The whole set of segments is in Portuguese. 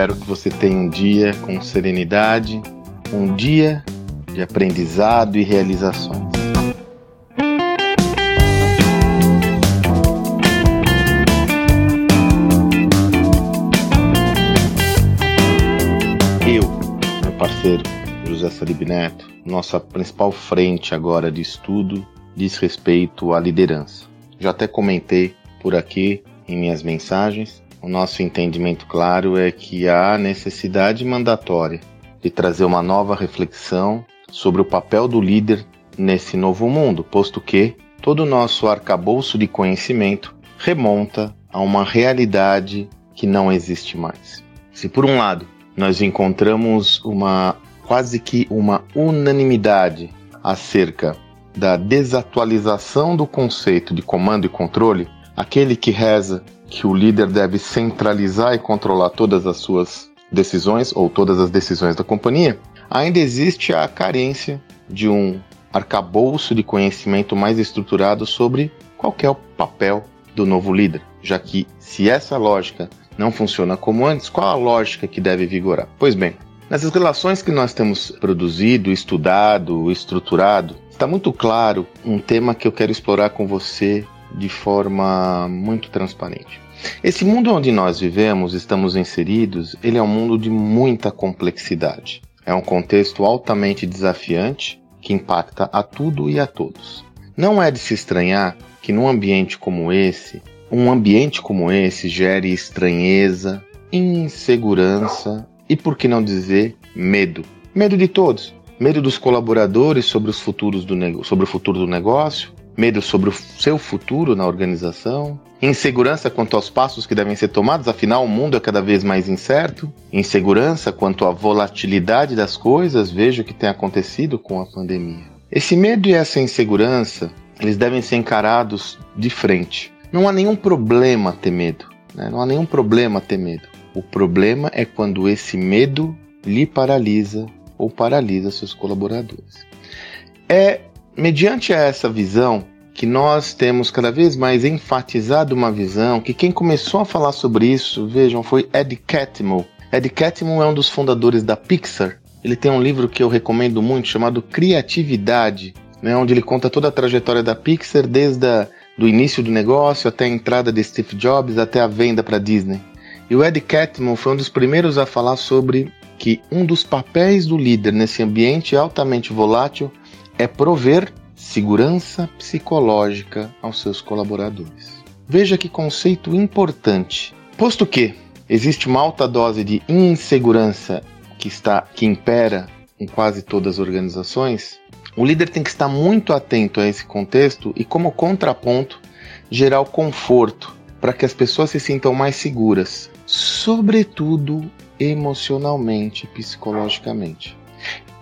Espero que você tenha um dia com serenidade, um dia de aprendizado e realizações. Eu, meu parceiro José Salib Neto, nossa principal frente agora de estudo diz respeito à liderança. Já até comentei por aqui em minhas mensagens, o nosso entendimento claro é que há necessidade mandatória de trazer uma nova reflexão sobre o papel do líder nesse novo mundo, posto que todo o nosso arcabouço de conhecimento remonta a uma realidade que não existe mais. Se por um lado nós encontramos uma quase que uma unanimidade acerca da desatualização do conceito de comando e controle, aquele que reza que o líder deve centralizar e controlar todas as suas decisões ou todas as decisões da companhia, ainda existe a carência de um arcabouço de conhecimento mais estruturado sobre qual é o papel do novo líder, já que se essa lógica não funciona como antes, qual a lógica que deve vigorar? Pois bem, nessas relações que nós temos produzido, estudado, estruturado, está muito claro um tema que eu quero explorar com você de forma muito transparente. Esse mundo onde nós vivemos, estamos inseridos, ele é um mundo de muita complexidade. É um contexto altamente desafiante que impacta a tudo e a todos. Não é de se estranhar que num ambiente como esse, um ambiente como esse gere estranheza, insegurança e, por que não dizer, medo. Medo de todos. Medo dos colaboradores sobre, os futuros do sobre o futuro do negócio, medo sobre o seu futuro na organização, insegurança quanto aos passos que devem ser tomados, afinal o mundo é cada vez mais incerto, insegurança quanto à volatilidade das coisas, veja o que tem acontecido com a pandemia. Esse medo e essa insegurança, eles devem ser encarados de frente. Não há nenhum problema ter medo, né? não há nenhum problema ter medo. O problema é quando esse medo lhe paralisa ou paralisa seus colaboradores. É mediante essa visão que nós temos cada vez mais enfatizado uma visão que quem começou a falar sobre isso, vejam, foi Ed Catmull. Ed Catmull é um dos fundadores da Pixar. Ele tem um livro que eu recomendo muito chamado Criatividade, né, onde ele conta toda a trajetória da Pixar desde a, do início do negócio até a entrada de Steve Jobs até a venda para Disney. E o Ed Catmull foi um dos primeiros a falar sobre que um dos papéis do líder nesse ambiente altamente volátil é prover segurança psicológica aos seus colaboradores. Veja que conceito importante. Posto que existe uma alta dose de insegurança que está que impera em quase todas as organizações, o líder tem que estar muito atento a esse contexto e como contraponto gerar o conforto para que as pessoas se sintam mais seguras, sobretudo emocionalmente e psicologicamente.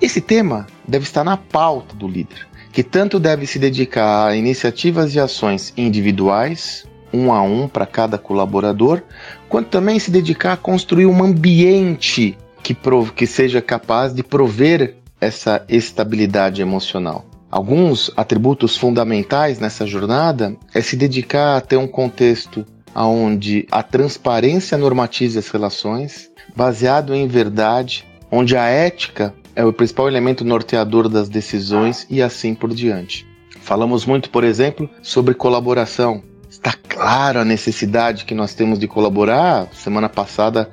Esse tema deve estar na pauta do líder que tanto deve se dedicar a iniciativas e ações individuais, um a um para cada colaborador, quanto também se dedicar a construir um ambiente que, que seja capaz de prover essa estabilidade emocional. Alguns atributos fundamentais nessa jornada é se dedicar a ter um contexto onde a transparência normatize as relações, baseado em verdade, onde a ética é o principal elemento norteador das decisões e assim por diante. Falamos muito, por exemplo, sobre colaboração. Está claro a necessidade que nós temos de colaborar. Semana passada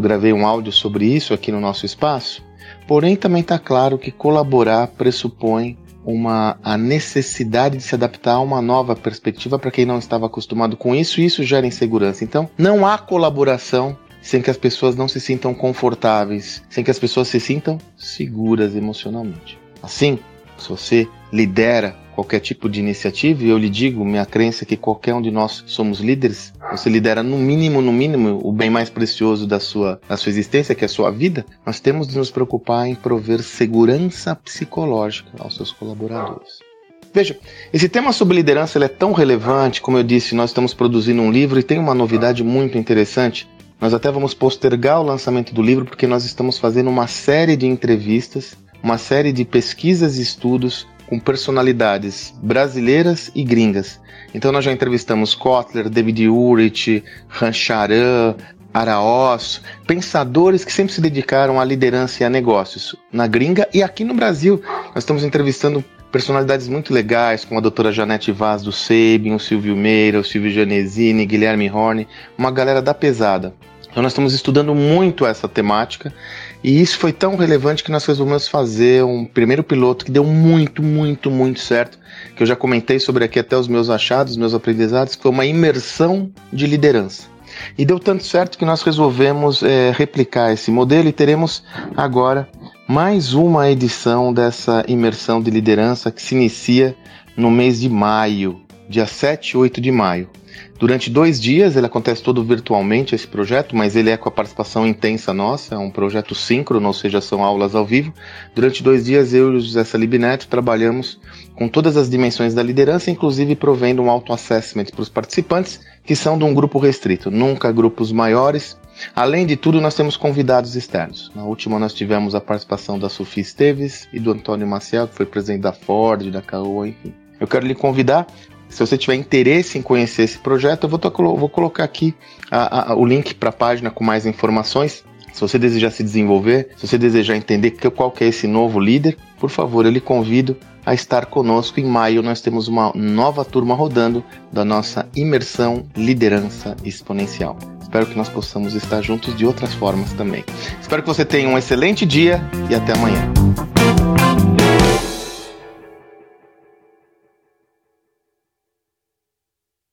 gravei um áudio sobre isso aqui no nosso espaço. Porém, também está claro que colaborar pressupõe uma, a necessidade de se adaptar a uma nova perspectiva para quem não estava acostumado com isso, e isso gera insegurança. Então, não há colaboração sem que as pessoas não se sintam confortáveis, sem que as pessoas se sintam seguras emocionalmente. Assim, se você lidera qualquer tipo de iniciativa, e eu lhe digo, minha crença é que qualquer um de nós somos líderes, você lidera no mínimo, no mínimo, o bem mais precioso da sua, da sua existência, que é a sua vida, nós temos de nos preocupar em prover segurança psicológica aos seus colaboradores. Veja, esse tema sobre liderança é tão relevante, como eu disse, nós estamos produzindo um livro e tem uma novidade muito interessante nós até vamos postergar o lançamento do livro porque nós estamos fazendo uma série de entrevistas, uma série de pesquisas e estudos com personalidades brasileiras e gringas. Então nós já entrevistamos Kotler, David Urich, Rancharan, Araós, pensadores que sempre se dedicaram à liderança e a negócios, na gringa e aqui no Brasil. Nós estamos entrevistando personalidades muito legais, como a doutora Janete Vaz do Sabin, o Silvio Meira, o Silvio Janesini, Guilherme Horne, uma galera da pesada. Então nós estamos estudando muito essa temática e isso foi tão relevante que nós resolvemos fazer um primeiro piloto que deu muito, muito, muito certo, que eu já comentei sobre aqui até os meus achados, meus aprendizados, que foi uma imersão de liderança. E deu tanto certo que nós resolvemos é, replicar esse modelo e teremos agora mais uma edição dessa imersão de liderança que se inicia no mês de maio, dia 7 e 8 de maio. Durante dois dias, ele acontece todo virtualmente, esse projeto, mas ele é com a participação intensa nossa, é um projeto síncrono, ou seja, são aulas ao vivo. Durante dois dias, eu e o José Salib Neto trabalhamos com todas as dimensões da liderança, inclusive provendo um auto-assessment para os participantes, que são de um grupo restrito, nunca grupos maiores, Além de tudo, nós temos convidados externos. Na última, nós tivemos a participação da Sofia Esteves e do Antônio Maciel, que foi presidente da Ford, da Caoa, enfim. Eu quero lhe convidar, se você tiver interesse em conhecer esse projeto, eu vou, vou colocar aqui a, a, o link para a página com mais informações. Se você desejar se desenvolver, se você desejar entender qual que é esse novo líder, por favor, eu lhe convido a estar conosco. Em maio nós temos uma nova turma rodando da nossa imersão Liderança Exponencial. Espero que nós possamos estar juntos de outras formas também. Espero que você tenha um excelente dia e até amanhã.